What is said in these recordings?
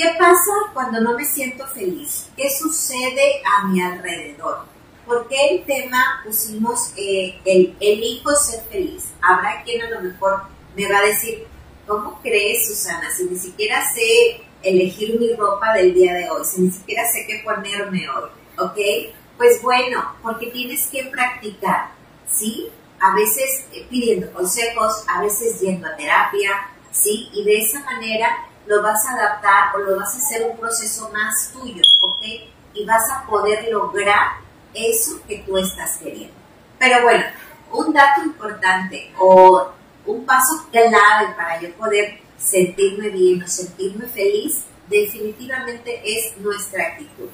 ¿Qué pasa cuando no me siento feliz? ¿Qué sucede a mi alrededor? ¿Por qué el tema pusimos eh, el elijo ser feliz? Habrá quien a lo mejor me va a decir, ¿cómo crees, Susana? Si ni siquiera sé elegir mi ropa del día de hoy, si ni siquiera sé qué ponerme hoy, ¿ok? Pues bueno, porque tienes que practicar, ¿sí? A veces eh, pidiendo consejos, a veces yendo a terapia, ¿sí? Y de esa manera lo vas a adaptar o lo vas a hacer un proceso más tuyo, ¿ok? Y vas a poder lograr eso que tú estás queriendo. Pero bueno, un dato importante o un paso clave para yo poder sentirme bien o sentirme feliz definitivamente es nuestra actitud.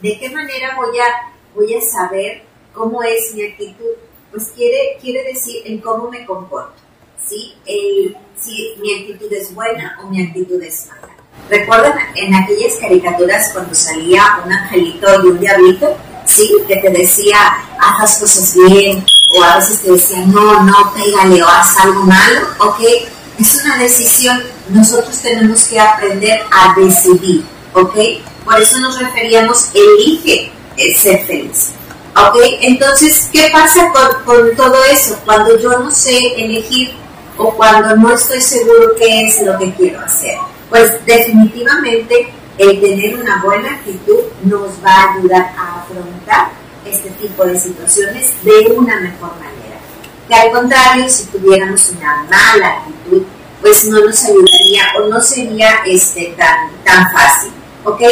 ¿De qué manera voy a, voy a saber cómo es mi actitud? Pues quiere, quiere decir en cómo me comporto. ¿Sí? El, si mi actitud es buena o mi actitud es mala. ¿Recuerdan en aquellas caricaturas cuando salía un angelito y un diablito? Sí, que te decía, haz las cosas bien, o a veces te decía, no, no, pégale o haz algo malo, ¿ok? Es una decisión, nosotros tenemos que aprender a decidir, ¿ok? Por eso nos referíamos, elige ser feliz. ¿Ok? Entonces, ¿qué pasa con, con todo eso? Cuando yo no sé elegir o cuando no estoy seguro qué es lo que quiero hacer. Pues definitivamente el tener una buena actitud nos va a ayudar a afrontar este tipo de situaciones de una mejor manera. Que al contrario, si tuviéramos una mala actitud, pues no nos ayudaría o no sería este, tan, tan fácil. ¿Ok?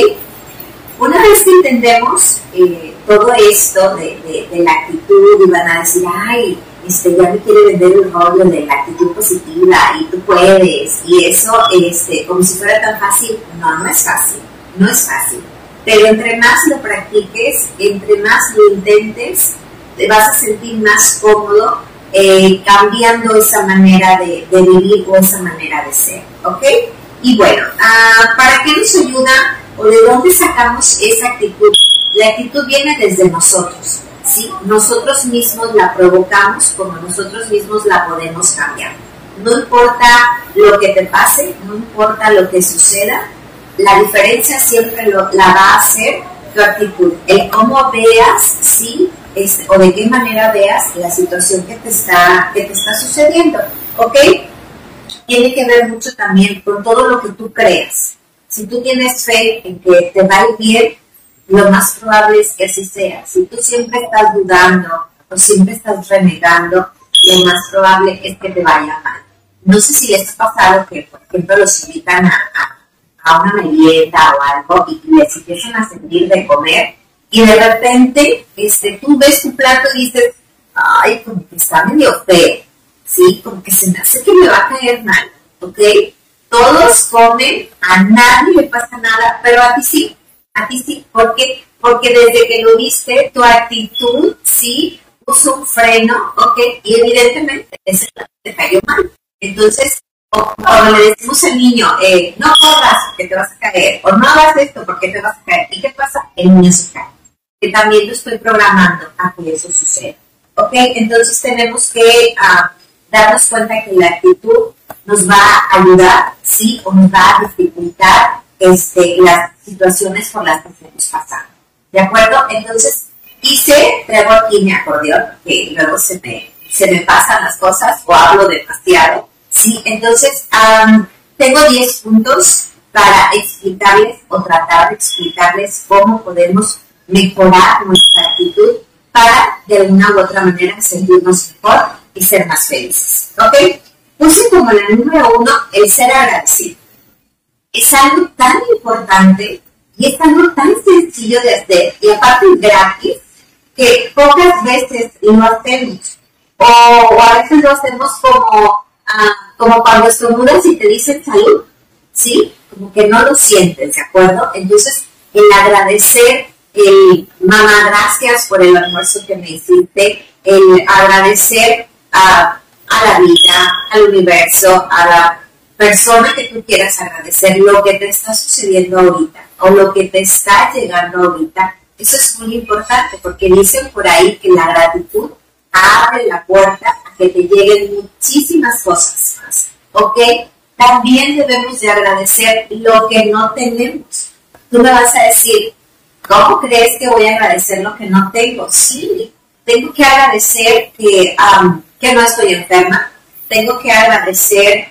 Una vez que entendemos eh, todo esto de, de la actitud y van a decir, ay, este, ya me quiere vender el rollo de la actitud positiva y tú puedes, y eso, este, como si fuera tan fácil, no, no es fácil, no es fácil. Pero entre más lo practiques, entre más lo intentes, te vas a sentir más cómodo eh, cambiando esa manera de, vivir o esa manera de ser, ¿ok? Y bueno, ah, ¿para qué nos ayuda o de dónde sacamos esa actitud? La actitud viene desde nosotros. ¿Sí? Nosotros mismos la provocamos como nosotros mismos la podemos cambiar. No importa lo que te pase, no importa lo que suceda, la diferencia siempre lo, la va a hacer tu actitud, el cómo veas, sí, o de qué manera veas la situación que te está, que te está sucediendo, ¿ok? Tiene que ver mucho también con todo lo que tú creas. Si tú tienes fe en que te va a bien, lo más probable es que así sea. Si tú siempre estás dudando o siempre estás renegando, lo más probable es que te vaya mal. No sé si les ha pasado que, por ejemplo, los invitan a, a, una merienda o algo y les empiezan a sentir de comer y de repente este, tú ves tu plato y dices, ay, como que está medio feo, ¿sí? Como que se me hace que me va a caer mal. Todos comen, a nadie le pasa nada, pero a ti sí a ti sí, porque, porque desde que lo viste, tu actitud sí puso un freno, ¿ok? Y evidentemente ese te cayó mal. Entonces, cuando le decimos al niño, eh, no corras porque te vas a caer, o no hagas esto porque te vas a caer, ¿y qué pasa? El niño se cae. Que también lo estoy programando a que eso suceda. ¿Ok? Entonces tenemos que uh, darnos cuenta que la actitud nos va a ayudar, sí, o nos va a dificultar este, las situaciones por las que estamos pasando. ¿De acuerdo? Entonces, hice, traigo aquí mi acordeón, que luego se me, se me pasan las cosas o hablo demasiado. Sí, entonces, tengo 10 puntos para explicarles o tratar de explicarles cómo podemos mejorar nuestra actitud para de una u otra manera sentirnos mejor y ser más felices. ¿Ok? Puse como la número uno el ser agradecido es algo tan importante y es algo tan sencillo de hacer y aparte gratis que pocas veces lo hacemos. O, a veces lo hacemos como, ah, como cuando estornudas y te dicen salud, ¿sí? Como que no lo sientes, ¿de acuerdo? Entonces, el agradecer, el mamá, gracias por el almuerzo que me hiciste, el agradecer a, a la vida, al universo, a la persona que tú quieras agradecer lo que te está sucediendo ahorita o lo que te está llegando ahorita, eso es muy importante porque dicen por ahí que la gratitud abre la puerta a que te lleguen muchísimas cosas más. ¿Ok? también debemos de agradecer lo que no tenemos. Tú me vas a decir, ¿cómo crees que voy a agradecer lo que no tengo? Sí, tengo que agradecer que, que no estoy enferma, tengo que agradecer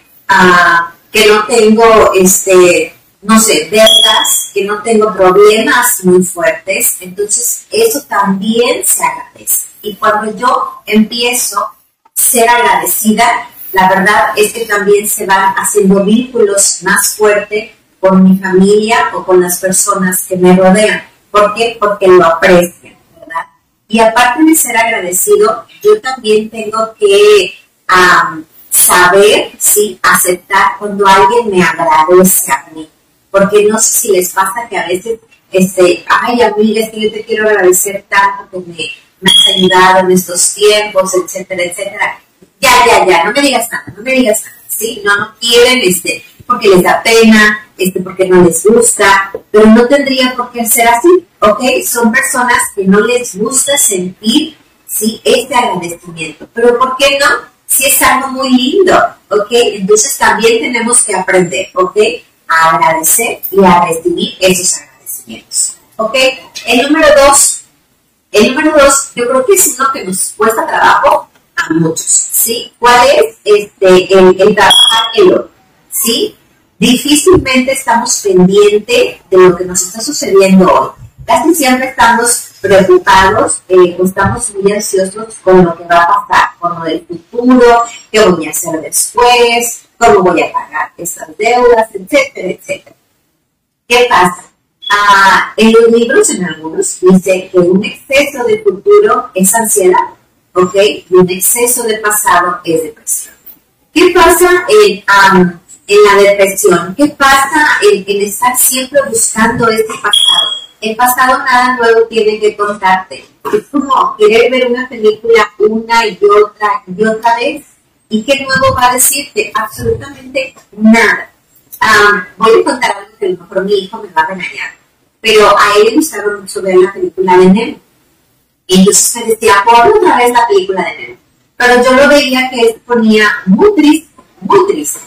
que no tengo, este, no sé, deudas, que no tengo problemas muy fuertes, entonces eso también se agradece. Y cuando yo empiezo a ser agradecida, la verdad es que también se van haciendo vínculos más fuertes con mi familia o con las personas que me rodean. ¿Por qué? Porque lo aprecian, ¿verdad? Y aparte de ser agradecido, yo también tengo que saber, sí, aceptar cuando alguien me agradece a mí. Porque no sé si les pasa que a veces, este, ay, amiga, es que yo te quiero agradecer tanto que me, me has ayudado en estos tiempos, etcétera, etcétera ya, ya, ya, no me digas nada, no me digas nada, ¿sí? No, no quieren, este, porque les da pena, este, porque no les gusta, pero no tendría por qué ser así, ¿ok? Son personas que no les gusta sentir, ¿sí? Este agradecimiento, pero ¿por qué no? Si es algo muy lindo, ¿ok? Entonces también tenemos que aprender, ¿ok? A agradecer y a recibir esos agradecimientos, ¿ok? El número dos, el número dos, yo creo que es uno que nos cuesta trabajo, a muchos, ¿sí? ¿Cuál es este, el, el trabajar? ¿Sí? Difícilmente estamos pendientes de lo que nos está sucediendo hoy. Casi siempre estamos preocupados, eh, estamos muy ansiosos con lo que va a pasar, con lo del futuro, qué voy a hacer después, cómo voy a pagar esas deudas, etcétera, etcétera. ¿Qué pasa? Ah, en los libros, en algunos, dice que un exceso de futuro es ansiedad ¿ok? Y un exceso de pasado es depresión. ¿Qué pasa en, en la depresión? ¿Qué pasa en, en, estar siempre buscando este pasado? El pasado nada nuevo tiene que contarte. Es como querer ver una película una y otra y otra vez. ¿Y qué nuevo va a decirte? Absolutamente nada. voy a contar algo que lo mejor mi hijo me va a regañar. Pero a él le gustaba mucho ver la película de Nemo. Entonces me decía, por otra vez la película de Nemo. Pero yo lo veía que él ponía muy triste, muy triste.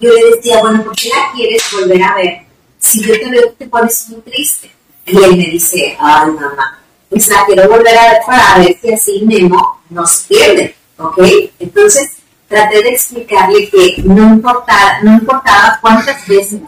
Yo le decía, bueno, ¿por qué la quieres volver a ver? Si yo te veo te pones muy triste. Y él me dice, ay mamá, pues la quiero volver a ver para ver si así Nemo no se pierde, ¿ok? Entonces traté de explicarle que no importaba, no importaba cuántas veces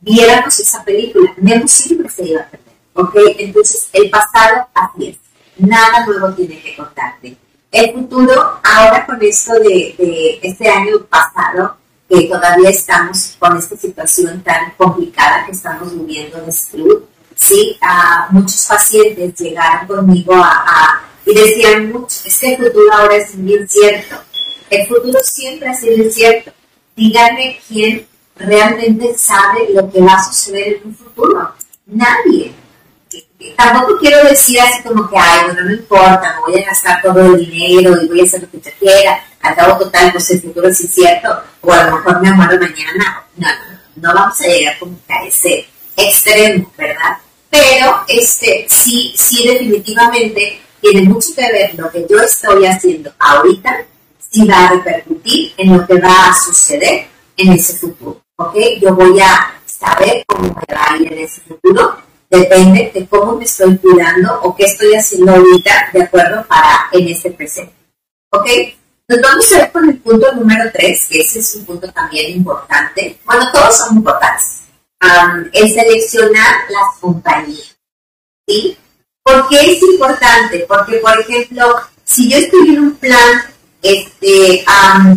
viéramos esa película, Nemo siempre se iba a perder, ¿ok? Entonces el pasado así es nada nuevo tiene que contarte. El futuro, ahora con esto de, este año pasado, que todavía estamos con esta situación tan complicada que estamos viviendo de salud, sí, a muchos pacientes llegaron conmigo a, y decían mucho, es que el futuro ahora es bien cierto. El futuro siempre ha sido incierto. Díganme quién realmente sabe lo que va a suceder en un futuro. Nadie tampoco quiero decir así como que, ay, bueno, no importa, me voy a gastar todo el dinero y voy a hacer lo que yo quiera, al cabo total, pues el futuro es incierto, o a lo mejor me muero mañana. No, no, no vamos a llegar como a ese extremo, ¿verdad? Pero este sí, sí definitivamente tiene mucho que ver lo que yo estoy haciendo ahorita, si va a repercutir en lo que va a suceder en ese futuro, ¿ok? Yo voy a saber cómo me va a ir en ese futuro Depende de cómo me estoy cuidando o qué estoy haciendo ahorita de acuerdo para en este presente. ¿Ok? Nos vamos a ver con el punto número 3, que ese es un punto también importante. Bueno, todos son importantes. El seleccionar las compañías. ¿Sí? ¿Por qué es importante? Porque, por ejemplo, si yo estoy en un plan este,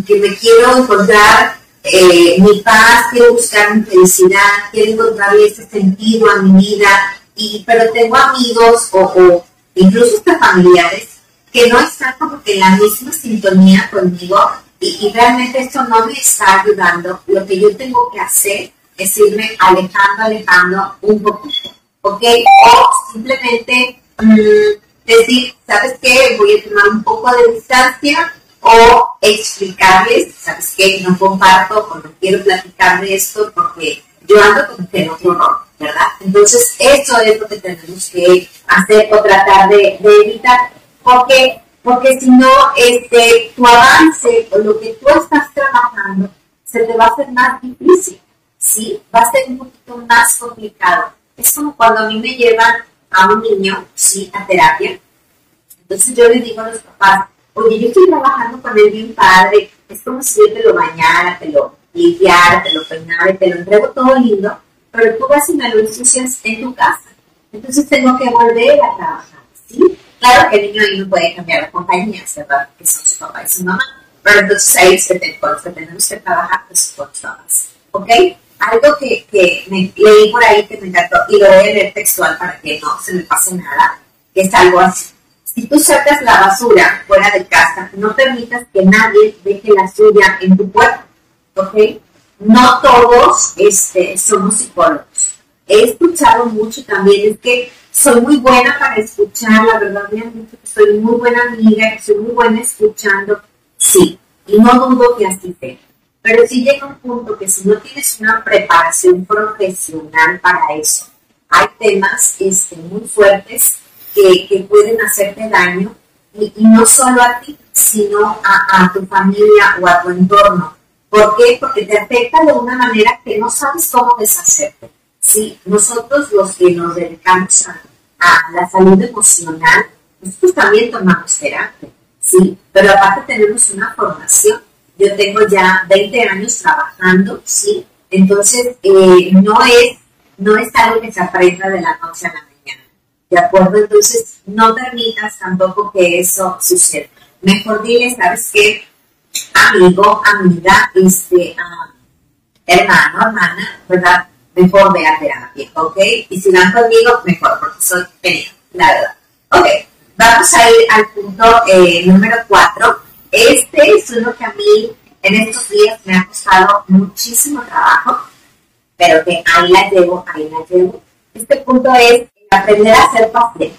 que me quiero encontrar eh, mi paz, quiero buscar mi felicidad, quiero encontrarle ese sentido a mi vida, y, pero tengo amigos o, incluso hasta familiares que no están como que en la misma sintonía conmigo y, realmente esto no me está ayudando. Lo que yo tengo que hacer es irme alejando, alejando un poquito, ¿ok? O simplemente mm, decir, ¿sabes qué? Voy a tomar un poco de distancia o explicarles, ¿sabes qué? No comparto o no quiero platicar de esto porque yo ando como que en otro rol, ¿verdad? Entonces, eso es lo que tenemos que hacer o tratar de, evitar, porque, porque si no, este, tu avance o lo que tú estás trabajando se te va a hacer más difícil, ¿sí? Va a ser un poquito más complicado. Es como cuando a mí me llevan a un niño, ¿sí? A terapia. Entonces yo le digo a los papás, oye, yo estoy trabajando con él bien padre, es como si yo te lo bañara, te lo limpiara, te lo peinara, te lo entrego todo lindo, pero tú vas y me lo ensucias en tu casa. Entonces tengo que volver a trabajar, ¿sí? Claro que el niño ahí no puede cambiar la compañía, ¿verdad? Que son su papá y su mamá. Pero entonces ahí es que tenemos que trabajar pues con todas. ¿Ok? Algo que, que me leí por ahí que me encantó y lo voy a leer textual para que no se me pase nada, que es algo así. Si tú sacas la basura fuera de casa, no permitas que nadie deje la suya en tu puerta. ¿Ok? No todos este, somos psicólogos. He escuchado mucho también, es que soy muy buena para escuchar, la verdad me han dicho que soy muy buena amiga, que soy muy buena escuchando, sí, y no dudo que así sea. Pero sí llega un punto que si no tienes una preparación profesional para eso, hay temas este, muy fuertes que, que pueden hacerte daño y, no solo a ti, sino a, a, tu familia o a tu entorno. ¿Por qué? Porque te afecta de una manera que no sabes cómo deshacerte. Sí, nosotros los que nos dedicamos a, la salud emocional, nosotros también tomamos terapia, ¿sí? Pero aparte tenemos una formación. Yo tengo ya 20 años trabajando, ¿sí? Entonces, eh, no, es, no es algo que se aprenda de la noche a la mañana, ¿de acuerdo? Entonces, no permitas tampoco que eso suceda. Mejor dile, ¿sabes qué? Amigo, amiga, este, uh, hermano, hermana, ¿verdad? mejor ve a terapia, ¿ok? Y si van conmigo, mejor, porque soy genial, la verdad. Ok, vamos a ir al punto eh, número 4. Este es uno que a mí en estos días me ha costado muchísimo trabajo, pero que ahí la llevo, ahí la llevo. Este punto es aprender a ser paciente.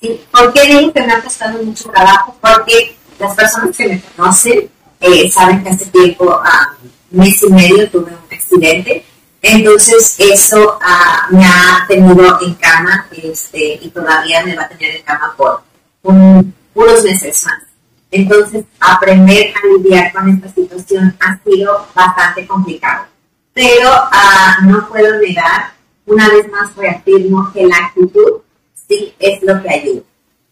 ¿sí? ¿Por qué digo que me ha costado mucho trabajo? Porque las personas que me conocen eh, saben que hace tiempo, ah, mes y medio, tuve un accidente entonces eso ah, me ha tenido en cama este, y todavía me va a tener en cama por unos meses más. Entonces aprender a lidiar con esta situación ha sido bastante complicado. Pero ah, no puedo negar, una vez más reafirmo que la actitud sí es lo que ayuda.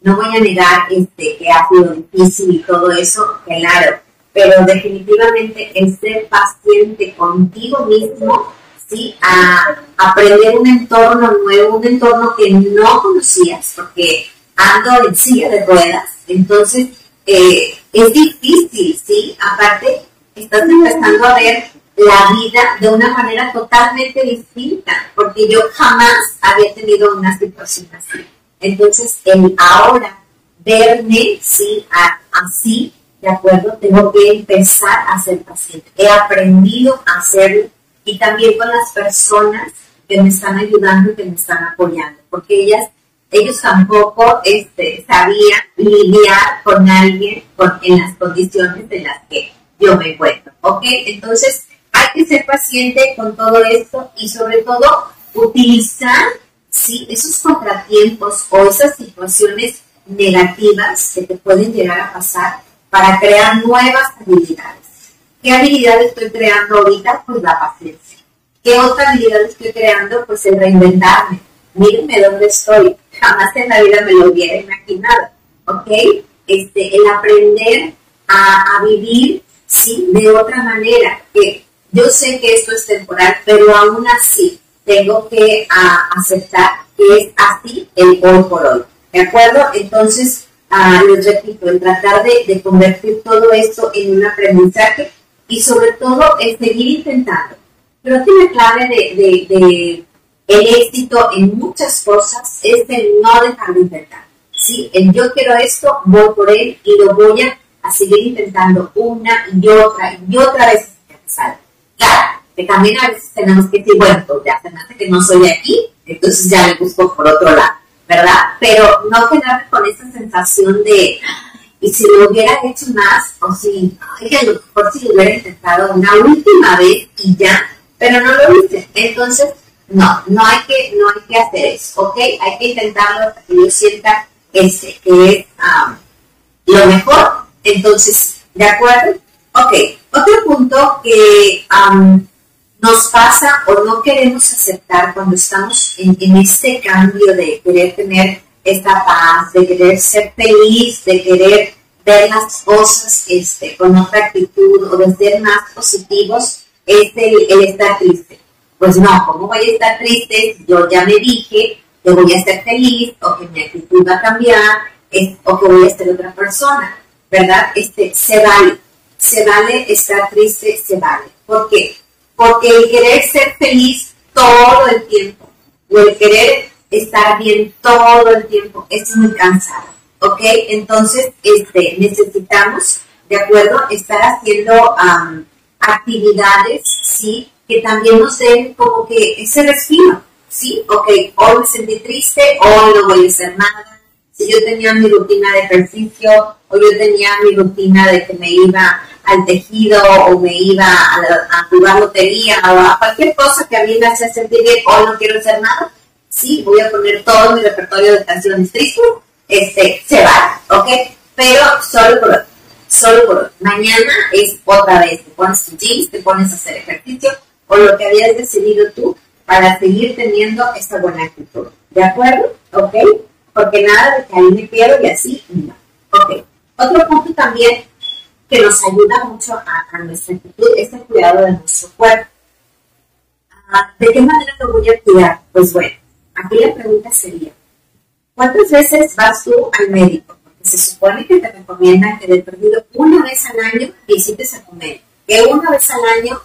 No voy a negar este, que ha sido difícil y todo eso, claro, pero definitivamente el ser paciente contigo mismo ¿sí? a aprender un entorno nuevo, un entorno que no conocías, porque ando en silla de ruedas, entonces eh, es difícil, ¿sí? Aparte, estás empezando a ver la vida de una manera totalmente distinta, porque yo jamás había tenido una situación así. Entonces, el ahora verme, ¿sí? así, ¿de acuerdo? Tengo que empezar a ser paciente. He aprendido a hacerlo y también con las personas que me están ayudando y que me están apoyando, porque ellas, ellos tampoco este, sabían lidiar con alguien en las condiciones en las que yo me encuentro, ¿ok? Entonces, hay que ser paciente con todo esto y sobre todo utilizar esos contratiempos o esas situaciones negativas que te pueden llegar a pasar para crear nuevas habilidades. ¿Qué habilidad estoy creando ahorita? Pues la paciencia. ¿Qué otra habilidad estoy creando? Pues el reinventarme. Mírenme dónde estoy. Jamás en la vida me lo hubiera imaginado. ¿Ok? Este, el aprender a, vivir, ¿sí? De otra manera. Que yo sé que esto es temporal, pero aún así tengo que aceptar que es así el hoy por hoy. ¿De acuerdo? Entonces, ah, les repito, el tratar de, convertir todo esto en un aprendizaje y sobre todo es seguir intentando. Pero aquí la clave de, el éxito en muchas cosas es el no dejar de intentar. ¿sí? El yo quiero esto, voy por él y lo voy a, seguir intentando una y otra y otra vez. Claro, que también a veces tenemos que decir, bueno, pues ya se que no soy de aquí, entonces ya me busco por otro lado, ¿verdad? Pero no quedarme con esa sensación de, y si lo hubiera hecho más, o si, ay, a lo mejor si lo hubiera intentado una última vez y ya, pero no lo hice. Entonces, no, no hay que, no hay que hacer eso, ¿ok? Hay que intentarlo hasta que yo sienta este, que es lo mejor. Entonces, ¿de acuerdo? Ok, Otro punto que nos pasa o no queremos aceptar cuando estamos en, este cambio de querer tener esta paz, de querer ser feliz, de querer ver las cosas este, con otra actitud o de ser más positivos, es el, estar triste. Pues no, ¿cómo voy a estar triste? Yo ya me dije que voy a ser feliz o que mi actitud va a cambiar o que voy a ser otra persona, ¿verdad? Este, se vale, se vale estar triste, se vale. ¿Por qué? Porque el querer ser feliz todo el tiempo o el querer estar bien todo el tiempo es muy cansado, ¿ok? Entonces, este, necesitamos, ¿de acuerdo? Estar haciendo actividades, ¿sí? Que también nos den como que ese respiro, ¿sí? Ok, hoy me sentí triste, hoy no voy a hacer nada. Si yo tenía mi rutina de ejercicio, o yo tenía mi rutina de que me iba al tejido, o me iba a, jugar lotería, o a cualquier cosa que a mí me hace sentir bien, hoy no quiero hacer nada, sí, voy a poner todo mi repertorio de canciones tristes, este, se va, ¿ok? Pero solo por solo por Mañana es otra vez, te pones tu jeans, te pones a hacer ejercicio o lo que habías decidido tú para seguir teniendo esta buena actitud. ¿De acuerdo? ¿Ok? Porque nada de que ahí me quiero y así, no. Ok. Otro punto también que nos ayuda mucho a, nuestra actitud es el cuidado de nuestro cuerpo. Ah, ¿De qué manera lo voy a cuidar? Pues bueno, aquí la pregunta sería, ¿cuántas veces vas tú al médico? se supone que te recomiendan que de perdido una vez al año visites a comer, que una vez al año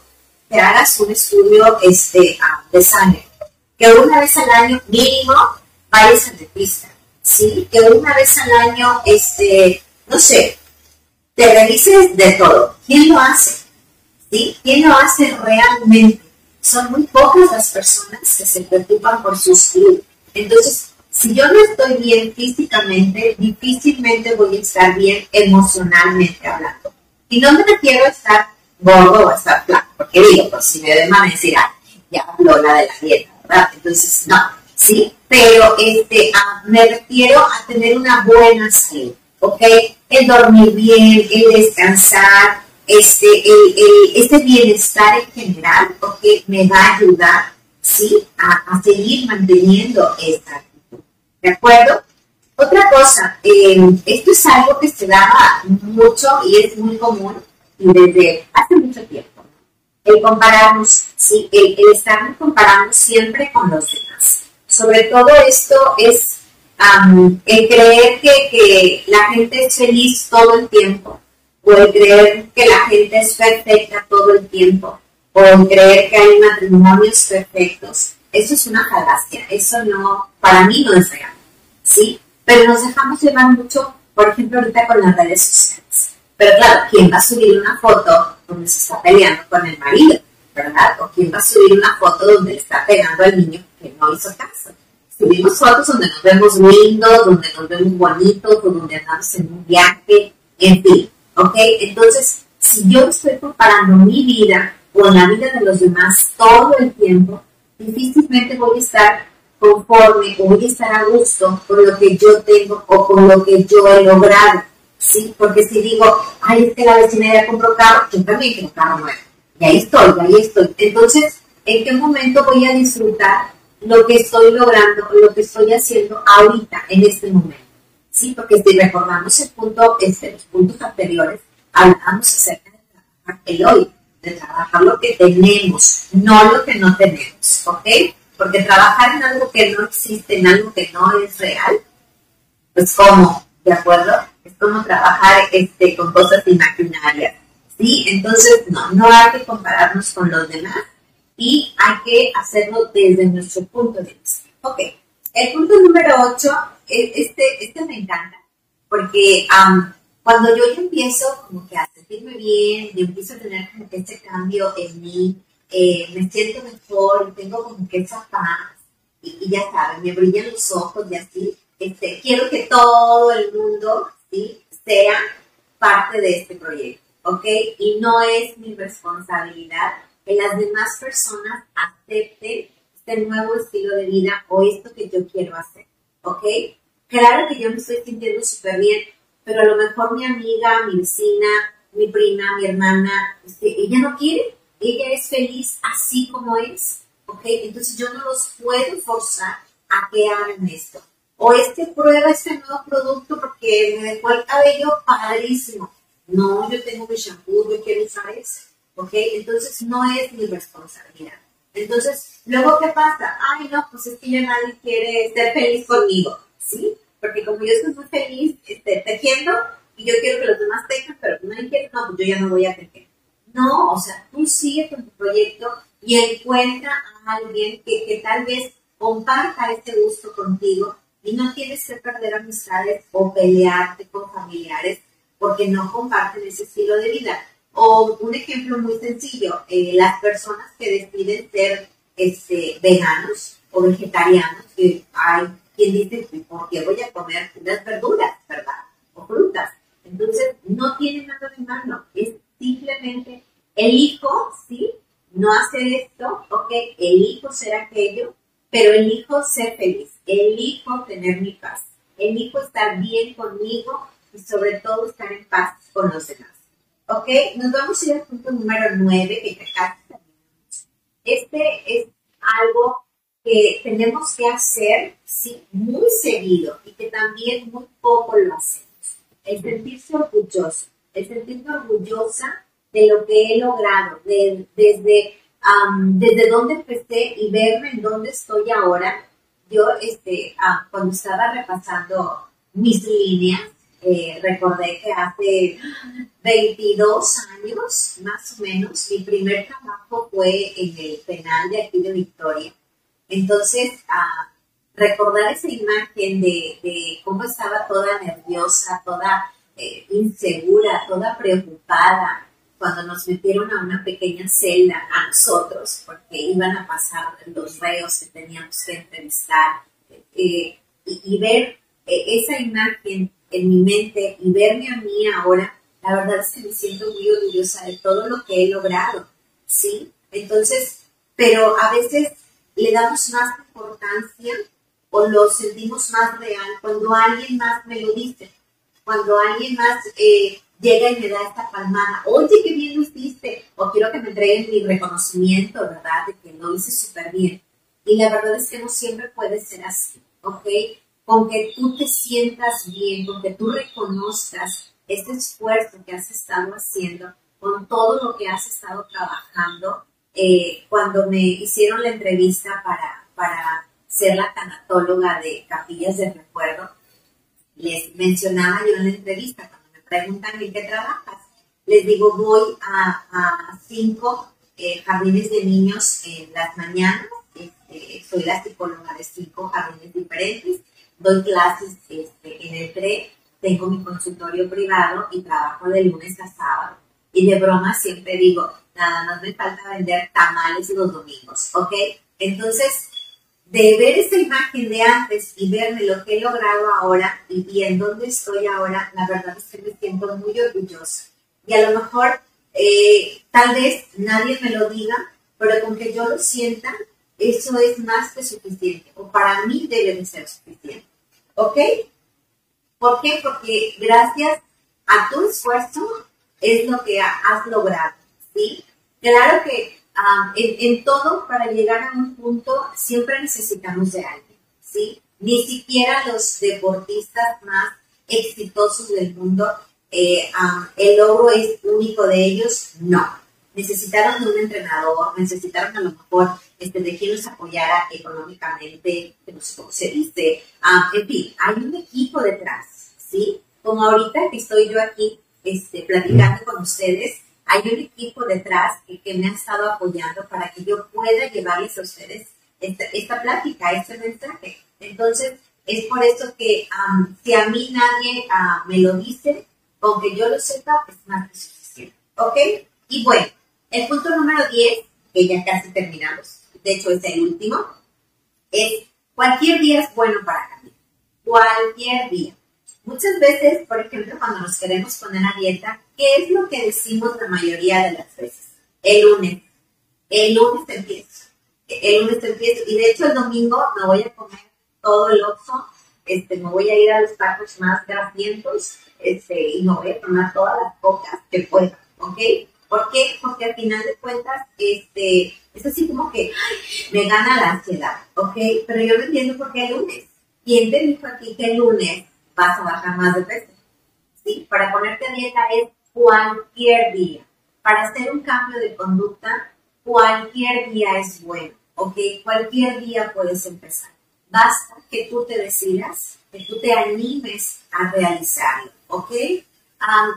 te hagas un estudio este, ah, de sangre, que una vez al año mínimo vayas al dentista, ¿sí? Que una vez al año, este, no sé, te revises de todo. ¿Quién lo hace? ¿Sí? ¿Quién lo hace realmente? Son muy pocas las personas que se preocupan por su salud. Entonces, si yo no estoy bien físicamente, difícilmente voy a estar bien emocionalmente hablando. Y no me refiero a estar gordo o a estar flaco, porque digo, pues si me ven a decir, ya habló la de la dieta, ¿verdad? Entonces, no, sí, pero este, me refiero a tener una buena salud, ¿ok? El dormir bien, el descansar, este, el, este bienestar en general, ¿ok? Me va a ayudar, ¿sí? A, a seguir manteniendo esta ¿De acuerdo? Otra cosa, eh, esto es algo que se daba mucho y es muy común desde hace mucho tiempo. El compararnos, sí, el, estarnos comparando siempre con los demás. Sobre todo esto es el creer que, que la gente es feliz todo el tiempo, o el creer que la gente es perfecta todo el tiempo, o el creer que hay matrimonios perfectos. Eso es una falacia, eso no, para mí no es real. ¿sí? Pero nos dejamos llevar mucho, por ejemplo, ahorita con las redes sociales. Pero claro, ¿quién va a subir una foto donde se está peleando con el marido? ¿Verdad? ¿O quién va a subir una foto donde le está pegando al niño que no hizo caso? Subimos fotos donde nos vemos lindos, donde nos vemos bonitos, donde andamos en un viaje, en fin, ¿ok? Entonces, si yo estoy comparando mi vida con la vida de los demás todo el tiempo, difícilmente voy a estar conforme o voy a estar a gusto con lo que yo tengo o con lo que yo he logrado. ¿Sí? Porque si digo, ay, es que la vecina ya compró carro, yo también quiero carro nuevo. Y ahí estoy, ahí estoy. Entonces, ¿en qué momento voy a disfrutar lo que estoy logrando, lo que estoy haciendo ahorita, en este momento? ¿Sí? Porque si recordamos el punto, este, los puntos anteriores, hablamos acerca de trabajar el hoy, de trabajar lo que tenemos, no lo que no tenemos, ¿ok? Porque trabajar en algo que no existe, en algo que no es real, pues como, ¿de acuerdo? Es como trabajar este, con cosas imaginarias. ¿Sí? Entonces, no, no hay que compararnos con los demás y hay que hacerlo desde nuestro punto de vista. Ok, el punto número 8, e, este, este me encanta, porque cuando yo empiezo como que a sentirme bien, y empiezo a tener como que este cambio en mí, eh, me siento mejor, tengo como que esa paz y, ya saben, me brillan los ojos y así. Este, quiero que todo el mundo ¿sí? sea parte de este proyecto, ¿ok? Y no es mi responsabilidad que las demás personas acepten este nuevo estilo de vida o esto que yo quiero hacer, ¿ok? Claro que yo me estoy sintiendo súper bien, pero a lo mejor mi amiga, mi vecina, mi prima, mi hermana, este, ella no quiere, ella es feliz así como es, ¿ok? Entonces yo no los puedo forzar a que hagan esto. O este prueba este nuevo producto porque me dejó el cabello padrísimo. No, yo tengo mi shampoo, yo quiero usar ese, ¿ok? Entonces no es mi responsabilidad. Entonces, luego, ¿qué pasa? Ay, no, pues es que ya nadie quiere ser feliz conmigo, ¿sí? Porque como yo estoy muy feliz este, tejiendo y yo quiero que los demás tejan, pero nadie quiere, no, pues yo ya no voy a tejer. No, o sea, tú sigue con tu proyecto y encuentra a alguien que, que tal vez comparta este gusto contigo y no tienes que perder amistades o pelearte con familiares porque no comparten ese estilo de vida. O un ejemplo muy sencillo, eh, las personas que deciden ser este, veganos o vegetarianos, hay quien dice, ¿por qué voy a comer unas verduras, verdad? O frutas. Entonces, no tiene nada de malo, es simplemente elijo, ¿sí? No hacer esto, ok, elijo ser aquello, pero elijo ser feliz, elijo tener mi paz, elijo estar bien conmigo y sobre todo estar en paz con los demás. ¿Ok? Nos vamos a ir al punto número 9, que terminamos. Este es algo que tenemos que hacer, sí, muy seguido y que también muy poco lo hacemos. El sentirse orgulloso, el sentirme orgullosa de lo que he logrado, desde, desde dónde empecé y verme en dónde estoy ahora. Yo, este, ah, cuando estaba repasando mis líneas, eh, recordé que hace 22 años, más o menos, mi primer trabajo fue en el penal de aquí de Victoria. Entonces, a recordar esa imagen de, cómo estaba toda nerviosa, toda eh, insegura, toda preocupada, cuando nos metieron a una pequeña celda a nosotros, porque iban a pasar los reos que teníamos que entrevistar, eh, y, ver esa imagen en mi mente y verme a mí ahora, la verdad es que me siento muy orgullosa de todo lo que he logrado, ¿sí? Entonces, pero a veces le damos más importancia o lo sentimos más real cuando alguien más me lo dice, cuando alguien más eh, llega y me da esta palmada, oye, qué bien lo hiciste, o quiero que me entreguen mi reconocimiento, ¿verdad? De que lo hice súper bien. Y la verdad es que no siempre puede ser así, ¿ok? con que tú te sientas bien, con que tú reconozcas este esfuerzo que has estado haciendo, con todo lo que has estado trabajando. Eh, cuando me hicieron la entrevista para, para ser la tanatóloga de Capillas de Recuerdo, les mencionaba yo en la entrevista, preguntan en qué trabajas, les digo, voy a, cinco eh, jardines de niños en las mañanas, este, soy la psicóloga de cinco jardines diferentes, doy clases este, en el TRE, tengo mi consultorio privado y trabajo de lunes a sábado. Y de broma siempre digo, nada más me falta vender tamales los domingos, ¿ok? Entonces, de ver esa imagen de antes y verme lo que he logrado ahora y, en dónde estoy ahora, la verdad es que me siento muy orgullosa. Y a lo mejor, eh, tal vez nadie me lo diga, pero con que yo lo sienta, eso es más que suficiente, o para mí debe de ser suficiente. ¿Ok? ¿Por qué? Porque gracias a tu esfuerzo es lo que has logrado, ¿sí? Claro que en, todo, para llegar a un punto, siempre necesitamos de alguien, ¿sí? Ni siquiera los deportistas más exitosos del mundo, eh, el logro es único de ellos, no necesitaron de un entrenador, necesitaron a lo mejor este, de quien los apoyara económicamente, que no sé cómo se dice, ah, en fin, hay un equipo detrás, ¿sí? Como ahorita que estoy yo aquí este, platicando con ustedes, hay un equipo detrás que, me ha estado apoyando para que yo pueda llevarles a ustedes esta, plática, este mensaje. Entonces, es por eso que si a mí nadie ah, me lo dice, con que yo lo sepa, es más que suficiente. ¿Ok? Y bueno, el punto número 10, que ya casi terminamos, de hecho es el último, es cualquier día es bueno para cambiar. Cualquier día. Muchas veces, por ejemplo, cuando nos queremos poner a dieta, ¿qué es lo que decimos la mayoría de las veces? El lunes. El lunes empiezo. El lunes empiezo. Y de hecho el domingo me voy a comer todo el oso este, me voy a ir a los tacos más grasientos este, y no voy a tomar todas las cocas que pueda, ¿ok? ¿Por qué? Porque al final de cuentas, este, es así como que me gana la ansiedad, ¿ok? Pero yo no entiendo por qué el lunes. ¿Quién te dijo aquí que el lunes vas a bajar más de peso? ¿Sí? Para ponerte a dieta es cualquier día. Para hacer un cambio de conducta, cualquier día es bueno, ¿ok? Cualquier día puedes empezar. Basta que tú te decidas, que tú te animes a realizarlo, ¿ok?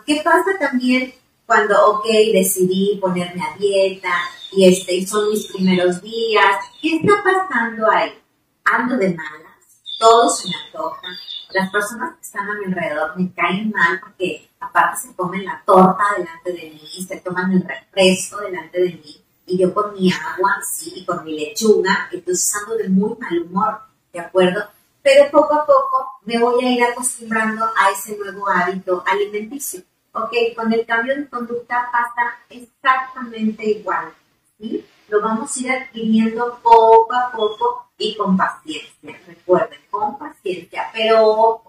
¿Qué pasa también cuando, ok, decidí ponerme a dieta y este, son mis primeros días? ¿Qué está pasando ahí? Ando de malas, todo se me antoja, las personas que están a mi alrededor me caen mal porque aparte se comen la torta delante de mí, se toman el refresco delante de mí y yo con mi agua, sí, con mi lechuga, entonces ando de muy mal humor. ¿de acuerdo? Pero poco a poco me voy a ir acostumbrando a ese nuevo hábito alimenticio. ¿Ok? Con el cambio de conducta pasa exactamente igual. ¿sí? Lo vamos a ir adquiriendo poco a poco y con paciencia. Recuerden, con paciencia. Pero,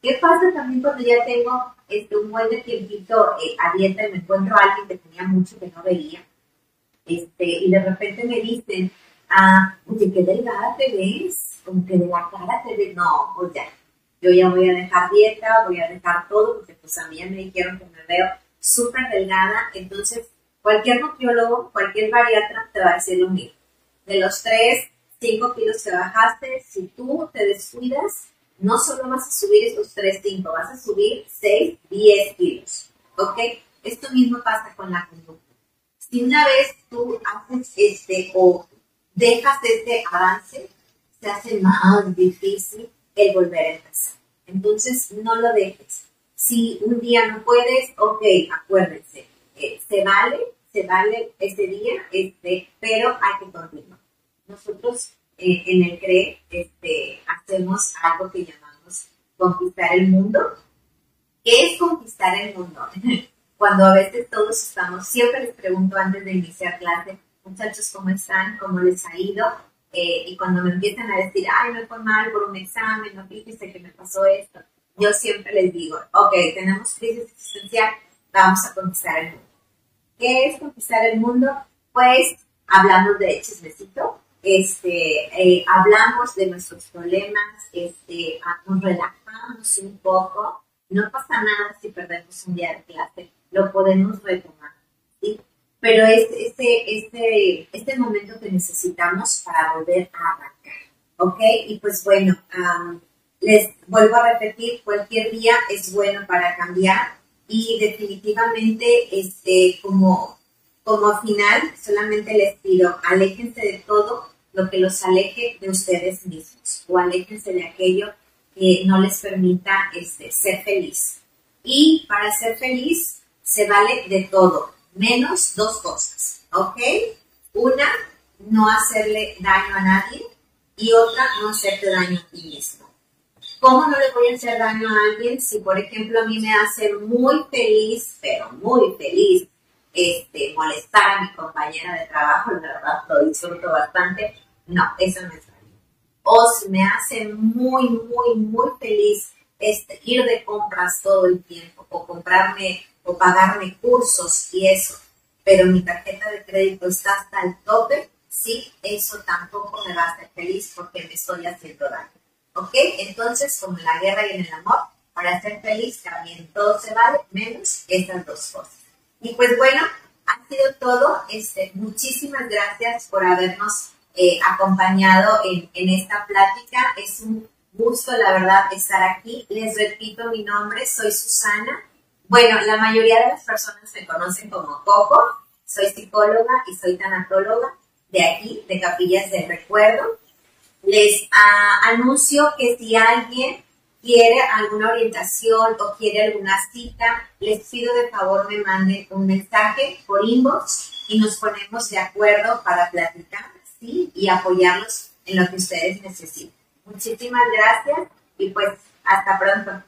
¿qué pasa también cuando ya tengo este, un buen de tiempito eh, a dieta y me encuentro a alguien que tenía mucho que no veía? Este, y de repente me dicen, ah, oye, qué delgada te ves como que de la cara te ve, no, pues ya, yo ya voy a dejar dieta, voy a dejar todo, porque pues a mí ya me dijeron que me veo súper delgada, entonces cualquier nutriólogo, cualquier bariatra te va a decir lo mismo. De los 3, 5 kilos que bajaste, si tú te descuidas, no solo vas a subir esos 3, 5, vas a subir 6, 10 kilos, ¿ok? Esto mismo pasa con la conducta. Si una vez tú haces este o dejas este avance, se hace más difícil el volver a empezar. Entonces, no lo dejes. Si un día no puedes, ok, acuérdense, eh, se vale, se vale ese día, este, pero hay que continuar. Nosotros eh, en el CRE este, hacemos algo que llamamos conquistar el mundo. ¿Qué es conquistar el mundo? Cuando a veces todos estamos, siempre les pregunto antes de iniciar clase, muchachos, ¿cómo están? ¿Cómo les ha ido? Eh, y cuando me empiezan a decir, ay, me fue mal por un examen, no fíjese que me pasó esto, yo siempre les digo, ok, tenemos crisis existencial, vamos a conquistar el mundo. ¿Qué es conquistar el mundo? Pues hablamos de chismecito, este, eh, hablamos de nuestros problemas, este, nos relajamos un poco, no pasa nada si perdemos un día de clase, lo podemos retomar, pero es este, este, este momento que necesitamos para volver a arrancar, ¿ok? Y pues bueno, les vuelvo a repetir, cualquier día es bueno para cambiar y definitivamente, este, como, como final, solamente les pido, aléjense de todo lo que los aleje de ustedes mismos o aléjense de aquello que no les permita este, ser feliz. Y para ser feliz se vale de todo, menos dos cosas, ¿ok? Una, no hacerle daño a nadie y otra, no hacerte daño a ti mismo. ¿Cómo no le voy a hacer daño a alguien si, por ejemplo, a mí me hace muy feliz, pero muy feliz, este, molestar a mi compañera de trabajo, la verdad lo disfruto bastante, no, eso no es daño. O si me hace muy, muy, muy feliz este, ir de compras todo el tiempo o comprarme o pagarme cursos y eso, pero mi tarjeta de crédito está hasta el tope, sí, eso tampoco me va a hacer feliz porque me estoy haciendo daño. ¿Ok? Entonces, como en la guerra y en el amor, para ser feliz también todo se vale, menos estas dos cosas. Y pues bueno, ha sido todo. Este, muchísimas gracias por habernos eh, acompañado en, esta plática. Es un gusto, la verdad, estar aquí. Les repito mi nombre, soy Susana bueno, la mayoría de las personas me conocen como Coco. Soy psicóloga y soy tanatóloga de aquí, de Capillas del Recuerdo. Les ah, anuncio que si alguien quiere alguna orientación o quiere alguna cita, les pido de favor me manden un mensaje por inbox y nos ponemos de acuerdo para platicar y apoyarlos en lo que ustedes necesiten. Muchísimas gracias y pues hasta pronto.